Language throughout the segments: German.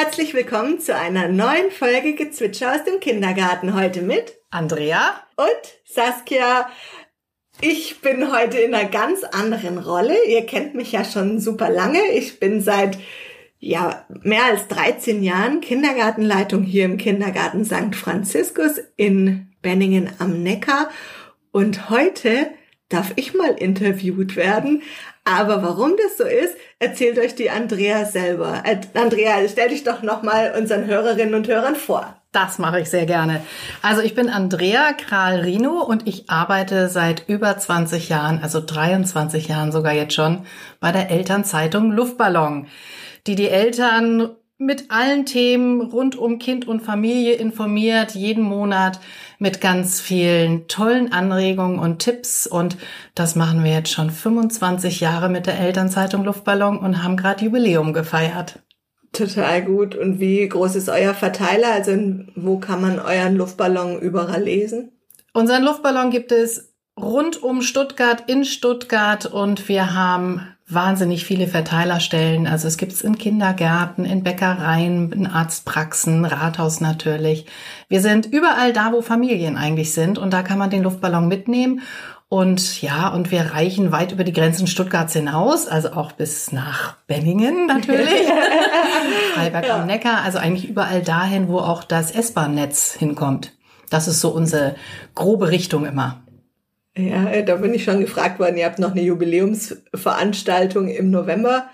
Herzlich willkommen zu einer neuen Folge Gezwitscher aus dem Kindergarten. Heute mit Andrea und Saskia. Ich bin heute in einer ganz anderen Rolle. Ihr kennt mich ja schon super lange. Ich bin seit ja, mehr als 13 Jahren Kindergartenleitung hier im Kindergarten St. Franziskus in Benningen am Neckar. Und heute darf ich mal interviewt werden. Aber warum das so ist, erzählt euch die Andrea selber. Andrea, stell dich doch nochmal unseren Hörerinnen und Hörern vor. Das mache ich sehr gerne. Also ich bin Andrea Kral-Rino und ich arbeite seit über 20 Jahren, also 23 Jahren sogar jetzt schon, bei der Elternzeitung Luftballon, die die Eltern mit allen Themen rund um Kind und Familie informiert, jeden Monat mit ganz vielen tollen Anregungen und Tipps. Und das machen wir jetzt schon 25 Jahre mit der Elternzeitung Luftballon und haben gerade Jubiläum gefeiert. Total gut. Und wie groß ist euer Verteiler? Also wo kann man euren Luftballon überall lesen? Unseren Luftballon gibt es rund um Stuttgart, in Stuttgart und wir haben wahnsinnig viele Verteilerstellen. Also es gibt es in Kindergärten, in Bäckereien, in Arztpraxen, Rathaus natürlich. Wir sind überall da, wo Familien eigentlich sind und da kann man den Luftballon mitnehmen. Und ja, und wir reichen weit über die Grenzen Stuttgarts hinaus, also auch bis nach Benningen natürlich, Freiberg ja. am Neckar, also eigentlich überall dahin, wo auch das S-Bahn-Netz hinkommt. Das ist so unsere grobe Richtung immer. Ja, da bin ich schon gefragt worden. Ihr habt noch eine Jubiläumsveranstaltung im November.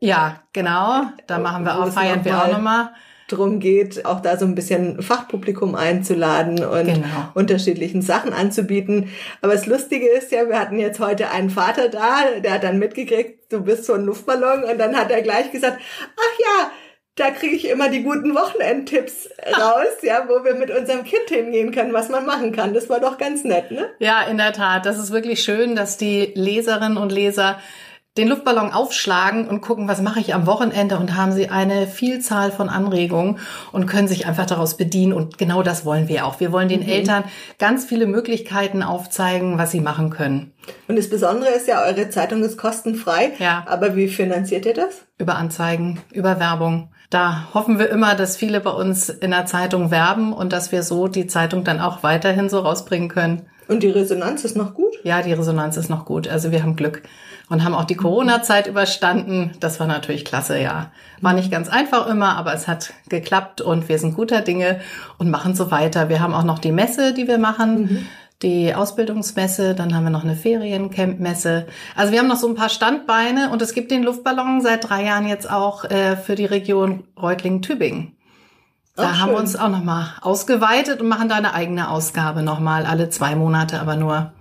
Ja, genau. Da machen wir auch, feiern wir auch nochmal. Drum geht, auch da so ein bisschen Fachpublikum einzuladen und genau. unterschiedlichen Sachen anzubieten. Aber das Lustige ist ja, wir hatten jetzt heute einen Vater da, der hat dann mitgekriegt, du bist so ein Luftballon und dann hat er gleich gesagt, ach ja, da kriege ich immer die guten Wochenendtipps raus, ja, wo wir mit unserem Kind hingehen können, was man machen kann. Das war doch ganz nett, ne? Ja, in der Tat. Das ist wirklich schön, dass die Leserinnen und Leser den Luftballon aufschlagen und gucken, was mache ich am Wochenende und haben sie eine Vielzahl von Anregungen und können sich einfach daraus bedienen. Und genau das wollen wir auch. Wir wollen den mhm. Eltern ganz viele Möglichkeiten aufzeigen, was sie machen können. Und das Besondere ist ja, eure Zeitung ist kostenfrei. Ja. Aber wie finanziert ihr das? Über Anzeigen, über Werbung. Da hoffen wir immer, dass viele bei uns in der Zeitung werben und dass wir so die Zeitung dann auch weiterhin so rausbringen können. Und die Resonanz ist noch gut? Ja, die Resonanz ist noch gut. Also wir haben Glück und haben auch die Corona-Zeit überstanden. Das war natürlich klasse, ja. War nicht ganz einfach immer, aber es hat geklappt und wir sind guter Dinge und machen so weiter. Wir haben auch noch die Messe, die wir machen. Mhm die Ausbildungsmesse, dann haben wir noch eine Feriencamp-Messe. Also wir haben noch so ein paar Standbeine und es gibt den Luftballon seit drei Jahren jetzt auch äh, für die Region Reutlingen-Tübingen. Da Ach, haben wir uns auch nochmal ausgeweitet und machen da eine eigene Ausgabe nochmal, alle zwei Monate aber nur.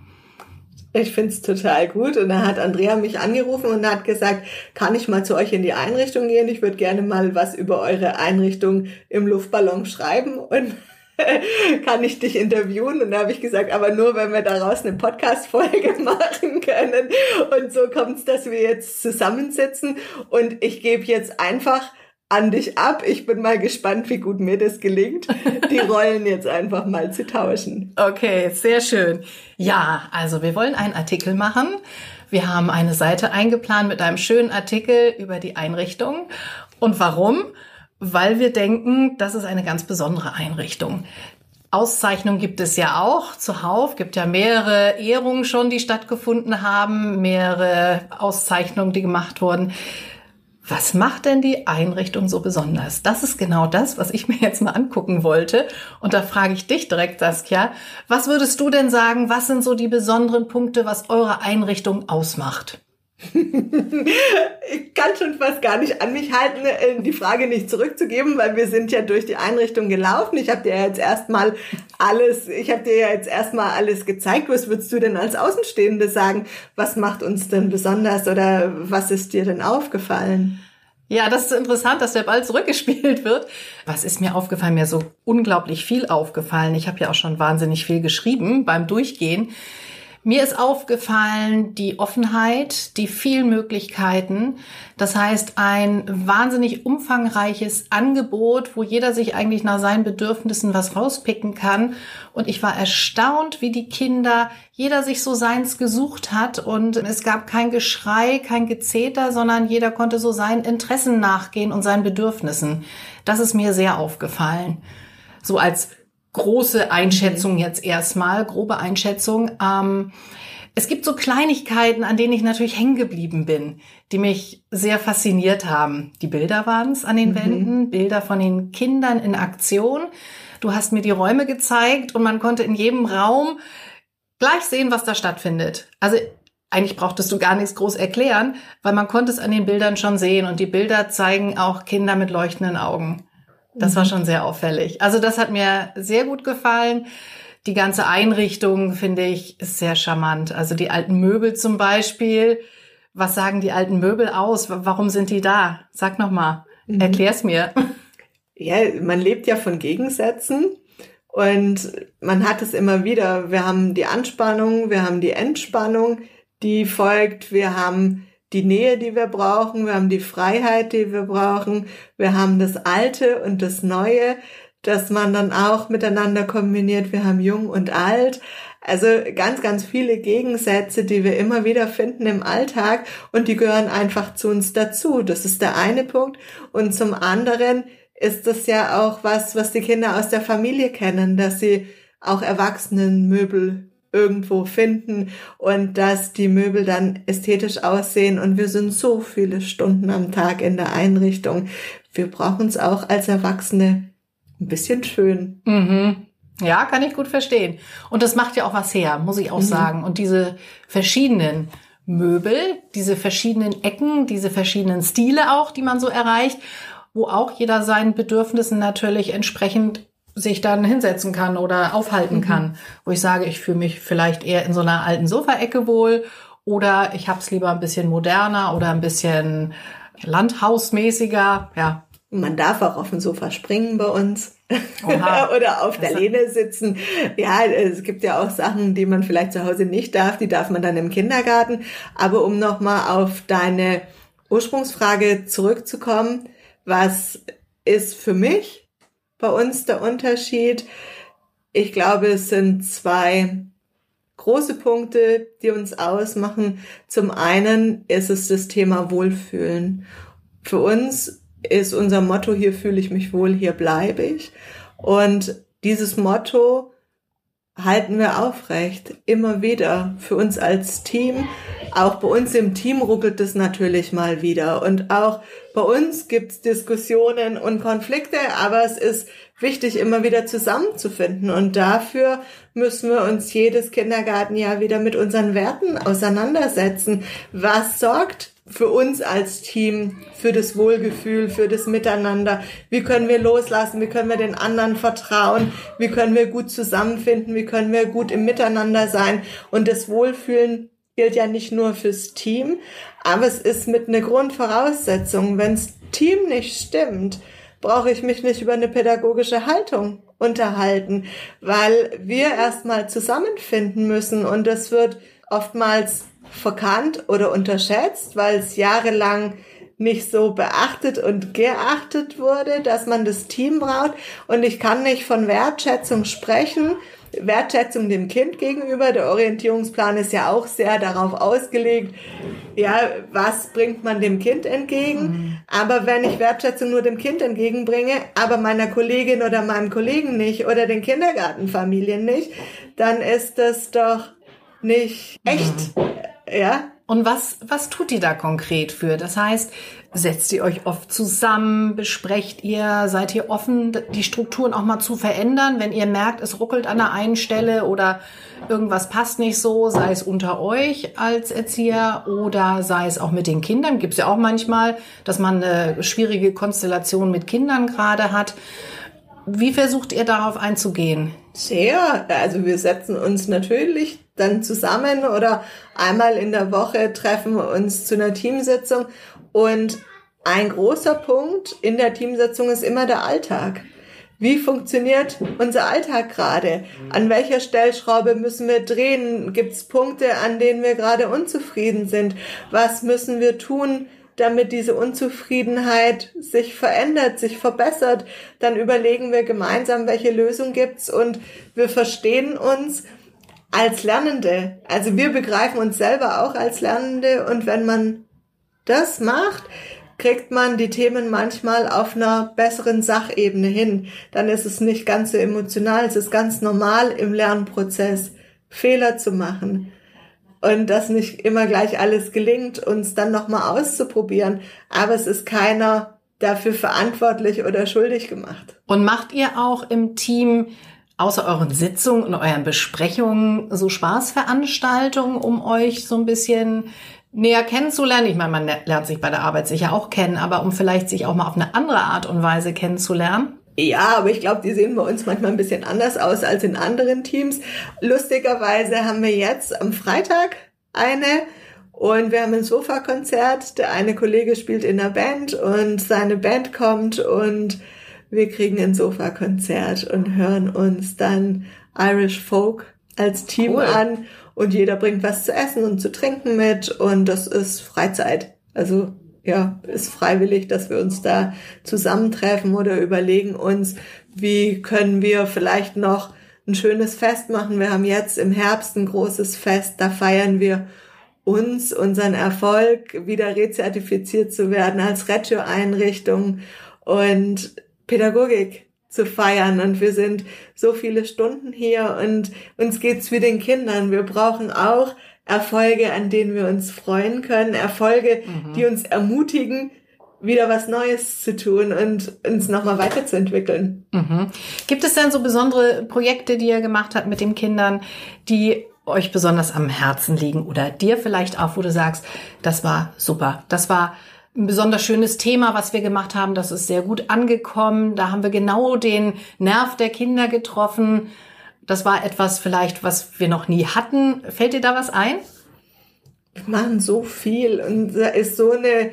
Ich find's total gut. Und da hat Andrea mich angerufen und hat gesagt, kann ich mal zu euch in die Einrichtung gehen? Ich würde gerne mal was über eure Einrichtung im Luftballon schreiben. Und kann ich dich interviewen? Und da habe ich gesagt, aber nur, wenn wir daraus eine Podcast-Folge machen können. Und so kommt es, dass wir jetzt zusammensitzen und ich gebe jetzt einfach an dich ab. Ich bin mal gespannt, wie gut mir das gelingt, die Rollen jetzt einfach mal zu tauschen. Okay, sehr schön. Ja, also wir wollen einen Artikel machen. Wir haben eine Seite eingeplant mit einem schönen Artikel über die Einrichtung. Und warum? Weil wir denken, das ist eine ganz besondere Einrichtung. Auszeichnungen gibt es ja auch zuhauf, gibt ja mehrere Ehrungen schon, die stattgefunden haben, mehrere Auszeichnungen, die gemacht wurden. Was macht denn die Einrichtung so besonders? Das ist genau das, was ich mir jetzt mal angucken wollte. Und da frage ich dich direkt, Saskia, was würdest du denn sagen, was sind so die besonderen Punkte, was eure Einrichtung ausmacht? ich kann schon fast gar nicht an mich halten, äh, die Frage nicht zurückzugeben, weil wir sind ja durch die Einrichtung gelaufen. Ich habe dir jetzt erstmal alles, ich habe dir ja jetzt erstmal alles gezeigt. Was würdest du denn als Außenstehende sagen? Was macht uns denn besonders oder was ist dir denn aufgefallen? Ja, das ist interessant, dass der Ball zurückgespielt wird. Was ist mir aufgefallen? Mir so unglaublich viel aufgefallen. Ich habe ja auch schon wahnsinnig viel geschrieben beim Durchgehen Mir ist aufgefallen die Offenheit, die vielen Möglichkeiten. Das heißt, ein wahnsinnig umfangreiches Angebot, wo jeder sich eigentlich nach seinen Bedürfnissen was rauspicken kann. Und ich war erstaunt, wie die Kinder, jeder sich so seins gesucht hat und es gab kein Geschrei, kein Gezeter, sondern jeder konnte so seinen Interessen nachgehen und seinen Bedürfnissen. Das ist mir sehr aufgefallen. So als große Einschätzung jetzt erstmal, grobe Einschätzung. Ähm, es gibt so Kleinigkeiten, an denen ich natürlich hängen geblieben bin, die mich sehr fasziniert haben. Die Bilder waren es an den mhm. Wänden, Bilder von den Kindern in Aktion. Du hast mir die Räume gezeigt und man konnte in jedem Raum gleich sehen, was da stattfindet. Also eigentlich brauchtest du gar nichts groß erklären, weil man konnte es an den Bildern schon sehen und die Bilder zeigen auch Kinder mit leuchtenden Augen. Das war mhm. schon sehr auffällig. Also das hat mir sehr gut gefallen. Die ganze Einrichtung, finde ich, ist sehr charmant. Also die alten Möbel zum Beispiel. Was sagen die alten Möbel aus? Warum sind die da? Sag noch mal. Mhm. Erklär's mir. Ja, man lebt ja von Gegensätzen. Und man hat es immer wieder. Wir haben die Anspannung, wir haben die Entspannung, die folgt. Wir haben die Nähe, die wir brauchen, wir haben die Freiheit, die wir brauchen, wir haben das Alte und das Neue, dass man dann auch miteinander kombiniert. Wir haben Jung und Alt. Also ganz, ganz viele Gegensätze, die wir immer wieder finden im Alltag und die gehören einfach zu uns dazu. Das ist der eine Punkt. Und zum anderen ist das ja auch was, was die Kinder aus der Familie kennen, dass sie auch Erwachsenenmöbel irgendwo finden und dass die Möbel dann ästhetisch aussehen und wir sind so viele Stunden am Tag in der Einrichtung. Wir brauchen es auch als Erwachsene ein bisschen schön. Mhm. Ja, kann ich gut verstehen. Und das macht ja auch was her, muss ich auch mhm. sagen. Und diese verschiedenen Möbel, diese verschiedenen Ecken, diese verschiedenen Stile auch, die man so erreicht, wo auch jeder seinen Bedürfnissen natürlich entsprechend sich dann hinsetzen kann oder aufhalten mhm. kann, wo ich sage, ich fühle mich vielleicht eher in so einer alten Sofaecke wohl oder ich habe es lieber ein bisschen moderner oder ein bisschen landhausmäßiger, ja. Man darf auch auf dem Sofa springen bei uns oder auf der Lehne sitzen. Ja, es gibt ja auch Sachen, die man vielleicht zu Hause nicht darf, die darf man dann im Kindergarten. Aber um nochmal auf deine Ursprungsfrage zurückzukommen, was ist für mich bei uns der Unterschied. Ich glaube, es sind zwei große Punkte, die uns ausmachen. Zum einen ist es das Thema Wohlfühlen. Für uns ist unser Motto, hier fühle ich mich wohl, hier bleibe ich. Und dieses Motto halten wir aufrecht, immer wieder für uns als Team. Auch bei uns im Team ruckelt es natürlich mal wieder. Und auch bei uns gibt's Diskussionen und Konflikte, aber es ist wichtig, immer wieder zusammenzufinden. Und dafür müssen wir uns jedes Kindergartenjahr wieder mit unseren Werten auseinandersetzen. Was sorgt für uns als Team, für das Wohlgefühl, für das Miteinander. Wie können wir loslassen? Wie können wir den anderen vertrauen? Wie können wir gut zusammenfinden? Wie können wir gut im Miteinander sein? Und das Wohlfühlen gilt ja nicht nur fürs Team, aber es ist mit einer Grundvoraussetzung. Wenns Team nicht stimmt, brauche ich mich nicht über eine pädagogische Haltung unterhalten, weil wir erstmal zusammenfinden müssen und das wird oftmals verkannt oder unterschätzt, weil es jahrelang nicht so beachtet und geachtet wurde, dass man das Team braucht. Und ich kann nicht von Wertschätzung sprechen. Wertschätzung dem Kind gegenüber. Der Orientierungsplan ist ja auch sehr darauf ausgelegt, ja, was bringt man dem Kind entgegen? Mhm. Aber wenn ich Wertschätzung nur dem Kind entgegenbringe, aber meiner Kollegin oder meinem Kollegen nicht oder den Kindergartenfamilien nicht, dann ist das doch nicht echt. Ja. Und was, was tut ihr da konkret für? Das heißt, setzt ihr euch oft zusammen, besprecht ihr, seid ihr offen, die Strukturen auch mal zu verändern, wenn ihr merkt, es ruckelt an der einen Stelle oder irgendwas passt nicht so, sei es unter euch als Erzieher oder sei es auch mit den Kindern. Gibt es ja auch manchmal, dass man eine schwierige Konstellation mit Kindern gerade hat. Wie versucht ihr darauf einzugehen? Sehr. Also wir setzen uns natürlich dann zusammen oder einmal in der Woche treffen wir uns zu einer Teamsitzung. Und ein großer Punkt in der Teamsitzung ist immer der Alltag. wie funktioniert unser Alltag gerade? An welcher Stellschraube müssen wir drehen? Gibt es Punkte, an denen wir gerade unzufrieden sind? Was müssen wir tun, damit diese Unzufriedenheit sich verändert, sich verbessert? Dann überlegen wir gemeinsam, welche Lösung gibt's und wir verstehen uns als Lernende. Also wir begreifen uns selber auch als Lernende und wenn man das macht, kriegt man die Themen manchmal auf einer besseren Sachebene hin. Dann ist es nicht ganz so emotional, es ist ganz normal im Lernprozess, Fehler zu machen. Und dass nicht immer gleich alles gelingt, uns dann nochmal auszuprobieren. Aber es ist keiner dafür verantwortlich oder schuldig gemacht. Und macht ihr auch im Team außer euren Sitzungen und euren Besprechungen so Spaßveranstaltungen, um euch so ein bisschen näher kennenzulernen. Ich meine, man lernt sich bei der Arbeit sicher auch kennen, aber um vielleicht sich auch mal auf eine andere Art und Weise kennenzulernen. Ja, aber ich glaube, die sehen bei uns manchmal ein bisschen anders aus als in anderen Teams. Lustigerweise haben wir jetzt am Freitag eine und wir haben ein Sofakonzert. Der eine Kollege spielt in der Band und seine Band kommt und wir kriegen ein Sofakonzert und hören uns dann Irish Folk als Team cool. an und jeder bringt was zu essen und zu trinken mit und das ist Freizeit. Also ja, ist freiwillig, dass wir uns da zusammentreffen oder überlegen uns, wie können wir vielleicht noch ein schönes Fest machen. Wir haben jetzt im Herbst ein großes Fest, da feiern wir uns, unseren Erfolg, wieder rezertifiziert zu werden als Reggio-Einrichtung und Pädagogik zu feiern und wir sind so viele Stunden hier und uns geht's wie den Kindern. Wir brauchen auch Erfolge, an denen wir uns freuen können, Erfolge, mhm. die uns ermutigen, wieder was Neues zu tun und uns nochmal weiterzuentwickeln. Mhm. Gibt es denn so besondere Projekte, die ihr gemacht habt mit den Kindern, die euch besonders am Herzen liegen oder dir vielleicht auch, wo du sagst, das war super, das war ein besonders schönes Thema, was wir gemacht haben. Das ist sehr gut angekommen. Da haben wir genau den Nerv der Kinder getroffen. Das war etwas vielleicht, was wir noch nie hatten. Fällt dir da was ein? Wir machen so viel und da ist so eine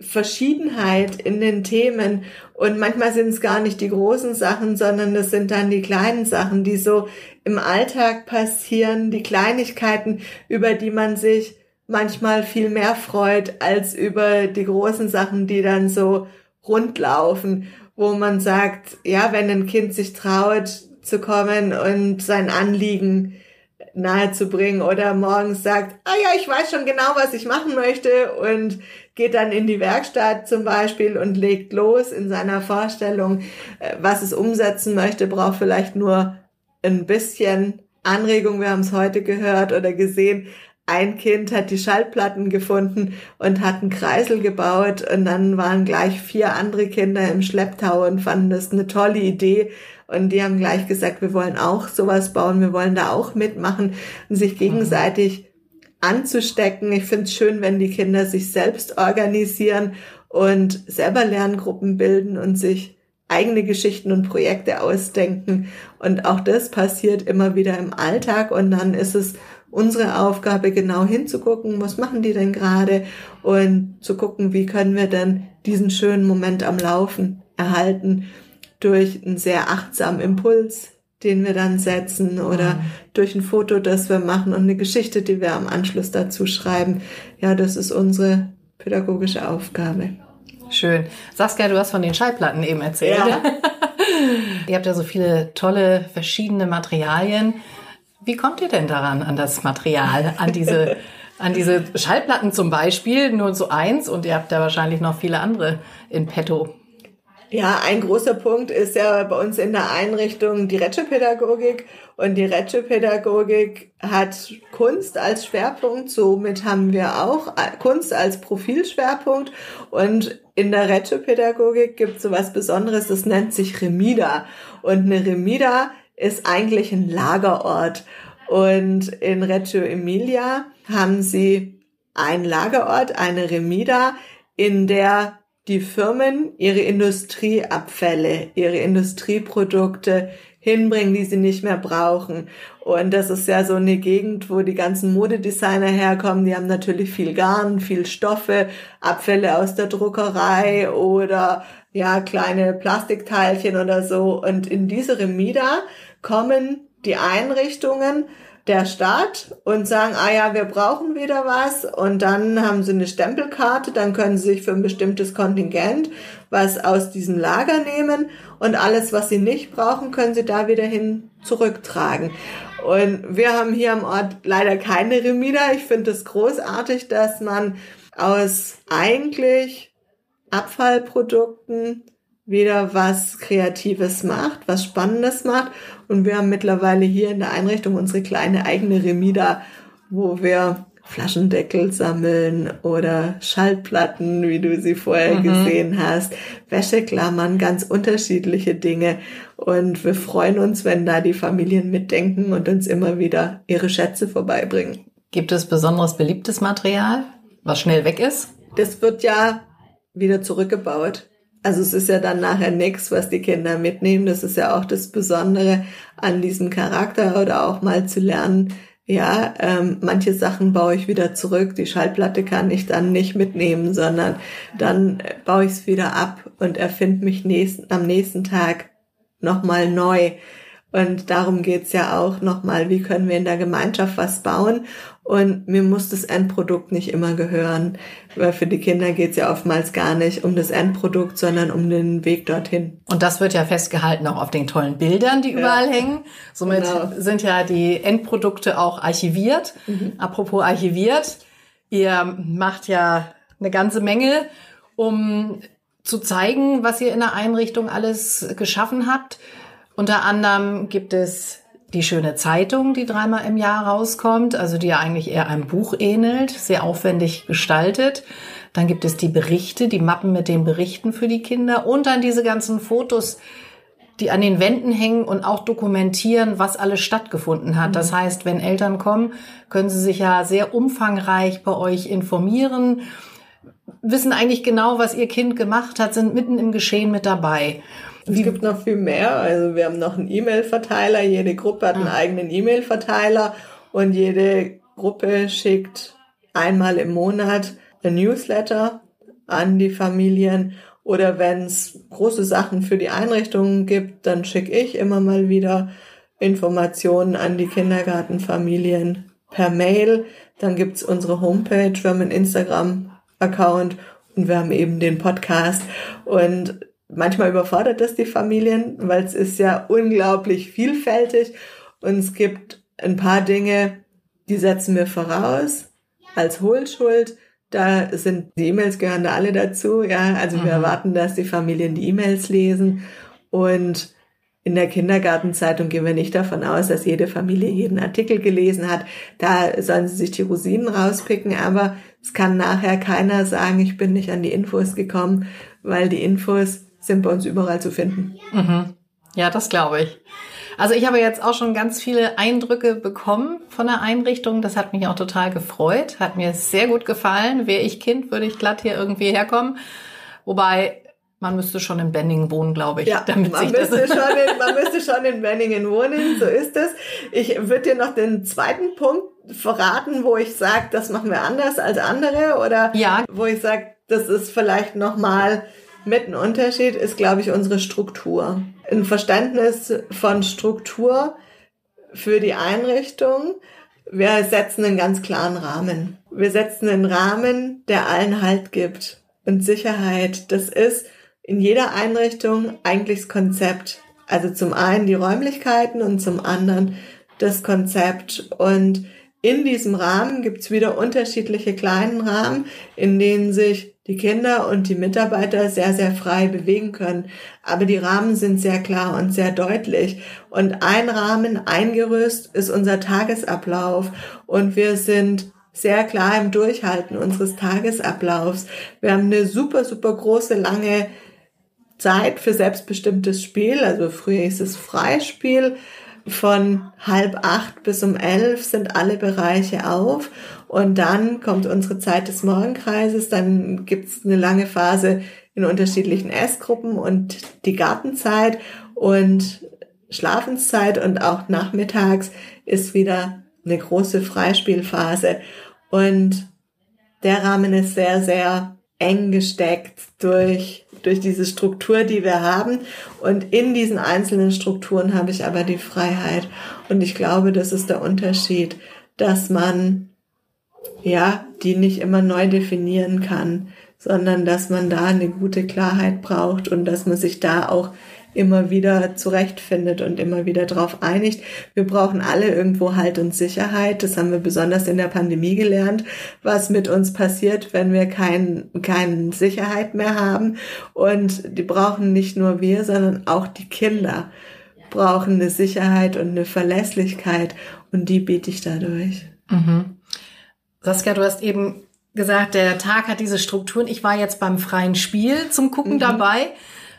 Verschiedenheit in den Themen und manchmal sind es gar nicht die großen Sachen, sondern es sind dann die kleinen Sachen, die so im Alltag passieren, die Kleinigkeiten, über die man sich manchmal viel mehr freut als über die großen Sachen, die dann so rundlaufen, wo man sagt, ja, wenn ein Kind sich traut zu kommen und sein Anliegen nahezubringen oder morgens sagt, ah ja, ich weiß schon genau, was ich machen möchte und geht dann in die Werkstatt zum Beispiel und legt los in seiner Vorstellung, äh, was es umsetzen möchte, braucht vielleicht nur ein bisschen Anregung. Wir haben es heute gehört oder gesehen ein Kind hat die Schallplatten gefunden und hat einen Kreisel gebaut und dann waren gleich vier andere Kinder im Schlepptau und fanden das eine tolle Idee und die haben gleich gesagt, wir wollen auch sowas bauen, wir wollen da auch mitmachen und sich gegenseitig anzustecken. Ich finde es schön, wenn die Kinder sich selbst organisieren und selber Lerngruppen bilden und sich eigene Geschichten und Projekte ausdenken. Und auch das passiert immer wieder im Alltag und dann ist es unsere Aufgabe, genau hinzugucken, was machen die denn gerade und zu gucken, wie können wir denn diesen schönen Moment am Laufen erhalten durch einen sehr achtsamen Impuls, den wir dann setzen oder mhm. durch ein Foto, das wir machen und eine Geschichte, die wir am Anschluss dazu schreiben. Ja, das ist unsere pädagogische Aufgabe. Schön. Saskia, du hast von den Schallplatten eben erzählt. Ja. Ihr habt ja so viele tolle verschiedene Materialien. Wie kommt ihr denn daran, an das Material, an diese, an diese Schallplatten zum Beispiel, nur so eins und ihr habt ja wahrscheinlich noch viele andere in petto? Ja, ein großer Punkt ist ja bei uns in der Einrichtung die Rätschepädagogik und die Rätschepädagogik hat Kunst als Schwerpunkt, somit haben wir auch Kunst als Profilschwerpunkt. Und in der Rätschepädagogik gibt es so was Besonderes, das nennt sich Remida. Und eine Remida ist eigentlich ein Lagerort. Und in Reggio Emilia haben sie einen Lagerort, eine Remida, in der die Firmen ihre Industrieabfälle, ihre Industrieprodukte hinbringen, die sie nicht mehr brauchen. Und das ist ja so eine Gegend, wo die ganzen Modedesigner herkommen. Die haben natürlich viel Garn, viel Stoffe, Abfälle aus der Druckerei oder ja, kleine Plastikteilchen oder so. Und in diese Remida kommen die Einrichtungen der Stadt und sagen, ah ja, wir brauchen wieder was und dann haben sie eine Stempelkarte, dann können sie sich für ein bestimmtes Kontingent was aus diesem Lager nehmen und alles, was sie nicht brauchen, können sie da wieder hin zurücktragen. Und wir haben hier am Ort leider keine Remida. Ich finde es großartig, dass man aus eigentlich Abfallprodukten wieder was Kreatives macht, was Spannendes macht. Und wir haben mittlerweile hier in der Einrichtung unsere kleine eigene Remida, wo wir Flaschendeckel sammeln oder Schallplatten, wie du sie vorher mhm. gesehen hast, Wäscheklammern, ganz unterschiedliche Dinge. Und wir freuen uns, wenn da die Familien mitdenken und uns immer wieder ihre Schätze vorbeibringen. Gibt es besonderes beliebtes Material, was schnell weg ist? Das wird ja wieder zurückgebaut. Also es ist ja dann nachher nichts, was die Kinder mitnehmen. Das ist ja auch das Besondere an diesem Charakter oder auch mal zu lernen, ja, ähm, manche Sachen baue ich wieder zurück. Die Schallplatte kann ich dann nicht mitnehmen, sondern dann baue ich es wieder ab und erfinde mich nächsten, am nächsten Tag nochmal neu. Und darum geht's ja auch nochmal, wie können wir in der Gemeinschaft was bauen. Und mir muss das Endprodukt nicht immer gehören, weil für die Kinder geht's ja oftmals gar nicht um das Endprodukt, sondern um den Weg dorthin. Und das wird ja festgehalten auch auf den tollen Bildern, die überall ja. hängen. Somit genau. sind ja die Endprodukte auch archiviert. Mhm. Apropos archiviert, ihr macht ja eine ganze Menge, um zu zeigen, was ihr in der Einrichtung alles geschaffen habt. Unter anderem gibt es die schöne Zeitung, die dreimal im Jahr rauskommt, also die ja eigentlich eher einem Buch ähnelt, sehr aufwendig gestaltet. Dann gibt es die Berichte, die Mappen mit den Berichten für die Kinder und dann diese ganzen Fotos, die an den Wänden hängen und auch dokumentieren, was alles stattgefunden hat. Das mhm. heißt, wenn Eltern kommen, können sie sich ja sehr umfangreich bei euch informieren, wissen eigentlich genau, was ihr Kind gemacht hat, sind mitten im Geschehen mit dabei. Es gibt noch viel mehr. Also wir haben noch einen E-Mail-Verteiler. Jede Gruppe hat einen ah. eigenen E-Mail-Verteiler und jede Gruppe schickt einmal im Monat ein Newsletter an die Familien. Oder wenn es große Sachen für die Einrichtungen gibt, dann schicke ich immer mal wieder Informationen an die Kindergartenfamilien per Mail. Dann gibt's unsere Homepage, wir haben einen Instagram-Account und wir haben eben den Podcast. Und manchmal überfordert das die Familien, weil es ist ja unglaublich vielfältig und es gibt ein paar Dinge, die setzen wir voraus als Hohlschuld. Da sind die E-Mails gehören da alle dazu, ja. Also mhm. wir erwarten, dass die Familien die E-Mails lesen und in der Kindergartenzeitung gehen wir nicht davon aus, dass jede Familie jeden Artikel gelesen hat. Da sollen sie sich die Rosinen rauspicken, aber es kann nachher keiner sagen, ich bin nicht an die Infos gekommen, weil die Infos sind bei uns überall zu finden. Mhm. Ja, das glaube ich. Also ich habe jetzt auch schon ganz viele Eindrücke bekommen von der Einrichtung. Das hat mich auch total gefreut. Hat mir sehr gut gefallen. Wäre ich Kind, würde ich glatt hier irgendwie herkommen. Wobei man müsste schon in Benningen wohnen, glaube ich. Ja, damit man, sich müsste schon in, man müsste schon in Benningen wohnen, so ist es. Ich würde dir noch den zweiten Punkt verraten, wo ich sage, das machen wir anders als andere oder ja. wo ich sage, das ist vielleicht nochmal mit ein Unterschied ist, glaube ich, unsere Struktur. Ein Verständnis von Struktur für die Einrichtung. Wir setzen einen ganz klaren Rahmen. Wir setzen einen Rahmen, der allen Halt gibt und Sicherheit. Das ist in jeder Einrichtung eigentlich das Konzept. Also zum einen die Räumlichkeiten und zum anderen das Konzept. Und in diesem Rahmen gibt's wieder unterschiedliche kleinen Rahmen, in denen sich die Kinder und die Mitarbeiter sehr, sehr frei bewegen können. Aber die Rahmen sind sehr klar und sehr deutlich. Und ein Rahmen, ein Gerüst ist unser Tagesablauf. Und wir sind sehr klar im Durchhalten unseres Tagesablaufs. Wir haben eine super, super große, lange Zeit für selbstbestimmtes Spiel. Also früher ist es Freispiel von halb acht bis um elf sind alle Bereiche auf und dann kommt unsere Zeit des Morgenkreises, dann gibt's eine lange Phase in unterschiedlichen Essgruppen und die Gartenzeit und Schlafenszeit und auch nachmittags ist wieder eine große Freispielphase. Und der Rahmen ist sehr, sehr eng gesteckt durch, durch diese Struktur, die wir haben. Und in diesen einzelnen Strukturen habe ich aber die Freiheit. Und ich glaube, das ist der Unterschied, dass man, ja, die nicht immer neu definieren kann, sondern dass man da eine gute Klarheit braucht und dass man sich da auch immer wieder zurechtfindet und immer wieder darauf einigt. Wir brauchen alle irgendwo Halt und Sicherheit. Das haben wir besonders in der Pandemie gelernt, was mit uns passiert, wenn wir kein, keine Sicherheit mehr haben. Und die brauchen nicht nur wir, sondern auch die Kinder brauchen eine Sicherheit und eine Verlässlichkeit. Und die biete ich dadurch. Mhm. Saskia, du hast eben gesagt, der Tag hat diese Strukturen. Ich war jetzt beim freien Spiel zum Gucken mhm. dabei.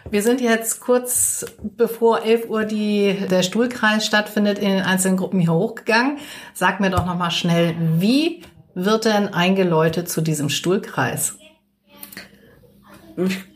Wir sind jetzt kurz bevor 11 Uhr die, der Stuhlkreis stattfindet, in den einzelnen Gruppen hier hochgegangen. Sag mir doch nochmal schnell, wie wird denn eingeläutet zu diesem Stuhlkreis?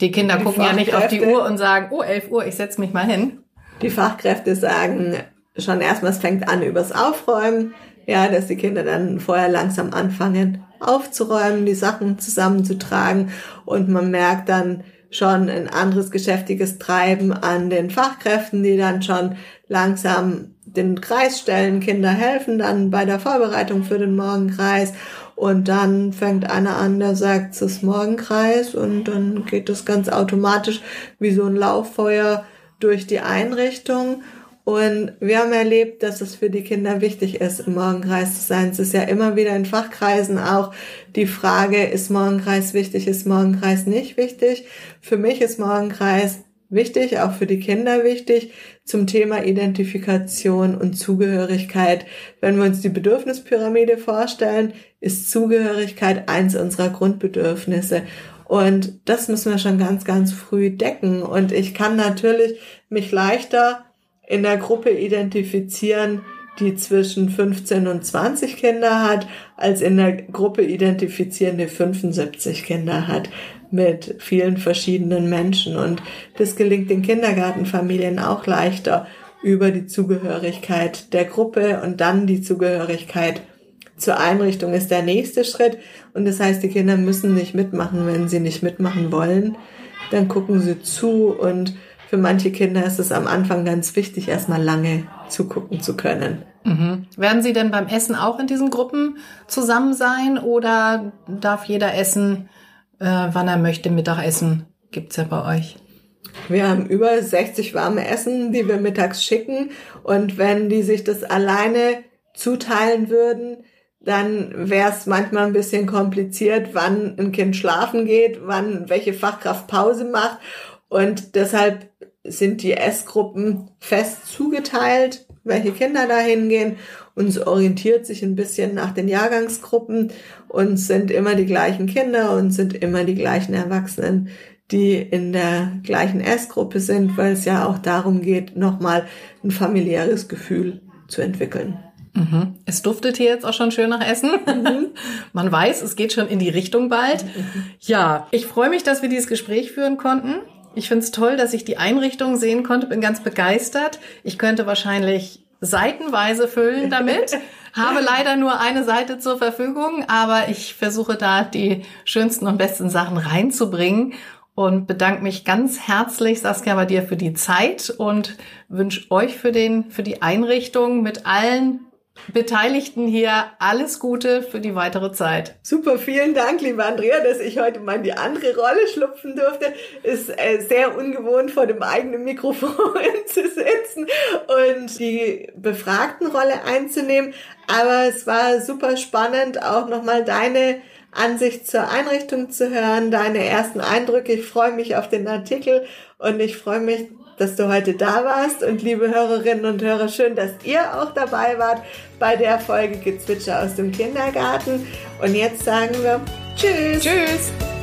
Die Kinder die gucken ja nicht auf die Uhr und sagen, oh, 11 Uhr, ich setze mich mal hin. Die Fachkräfte sagen schon erstmal, es fängt an übers Aufräumen. Ja, dass die Kinder dann vorher langsam anfangen aufzuräumen, die Sachen zusammenzutragen und man merkt dann, schon ein anderes geschäftiges Treiben an den Fachkräften, die dann schon langsam den Kreis stellen. Kinder helfen dann bei der Vorbereitung für den Morgenkreis. Und dann fängt einer an, der sagt, es ist Morgenkreis und dann geht das ganz automatisch wie so ein Lauffeuer durch die Einrichtung. Und wir haben erlebt, dass es für die Kinder wichtig ist, im Morgenkreis zu sein. Es ist ja immer wieder in Fachkreisen auch die Frage, ist Morgenkreis wichtig, ist Morgenkreis nicht wichtig? Für mich ist Morgenkreis wichtig, auch für die Kinder wichtig, zum Thema Identifikation und Zugehörigkeit. Wenn wir uns die Bedürfnispyramide vorstellen, ist Zugehörigkeit eins unserer Grundbedürfnisse. Und das müssen wir schon ganz, ganz früh decken. Und ich kann natürlich mich leichter in der Gruppe identifizieren, die zwischen 15 und 20 Kinder hat, als in der Gruppe identifizieren, die 75 Kinder hat mit vielen verschiedenen Menschen. Und das gelingt den Kindergartenfamilien auch leichter über die Zugehörigkeit der Gruppe und dann die Zugehörigkeit zur Einrichtung ist der nächste Schritt. Und das heißt, die Kinder müssen nicht mitmachen, wenn sie nicht mitmachen wollen. Dann gucken sie zu und für manche Kinder ist es am Anfang ganz wichtig, erstmal lange zugucken zu können. Mhm. Werden Sie denn beim Essen auch in diesen Gruppen zusammen sein oder darf jeder essen, äh, wann er möchte, Mittagessen? Gibt's ja bei euch. Wir haben über 60 warme Essen, die wir mittags schicken. Und wenn die sich das alleine zuteilen würden, dann wäre es manchmal ein bisschen kompliziert, wann ein Kind schlafen geht, wann welche Fachkraft Pause macht. Und deshalb sind die S-Gruppen fest zugeteilt, welche Kinder da hingehen. Und es orientiert sich ein bisschen nach den Jahrgangsgruppen und sind immer die gleichen Kinder und sind immer die gleichen Erwachsenen, die in der gleichen S-Gruppe sind, weil es ja auch darum geht, nochmal ein familiäres Gefühl zu entwickeln. Mhm. Es duftet hier jetzt auch schon schön nach Essen. Mhm. Man weiß, es geht schon in die Richtung bald. Mhm. Ja, ich freue mich, dass wir dieses Gespräch führen konnten. Ich finde es toll, dass ich die Einrichtung sehen konnte, bin ganz begeistert. Ich könnte wahrscheinlich seitenweise füllen damit. Habe leider nur eine Seite zur Verfügung, aber ich versuche da die schönsten und besten Sachen reinzubringen und bedanke mich ganz herzlich, Saskia, bei dir für die Zeit und wünsche euch für den, für die Einrichtung mit allen Beteiligten hier alles Gute für die weitere Zeit. Super, vielen Dank, liebe Andrea, dass ich heute mal in die andere Rolle schlüpfen durfte. Ist äh, sehr ungewohnt, vor dem eigenen Mikrofon zu sitzen und die befragten Rolle einzunehmen. Aber es war super spannend, auch nochmal deine Ansicht zur Einrichtung zu hören, deine ersten Eindrücke. Ich freue mich auf den Artikel und ich freue mich dass du heute da warst. Und liebe Hörerinnen und Hörer, schön, dass ihr auch dabei wart bei der Folge Gezwitscher aus dem Kindergarten. Und jetzt sagen wir Tschüss. Tschüss.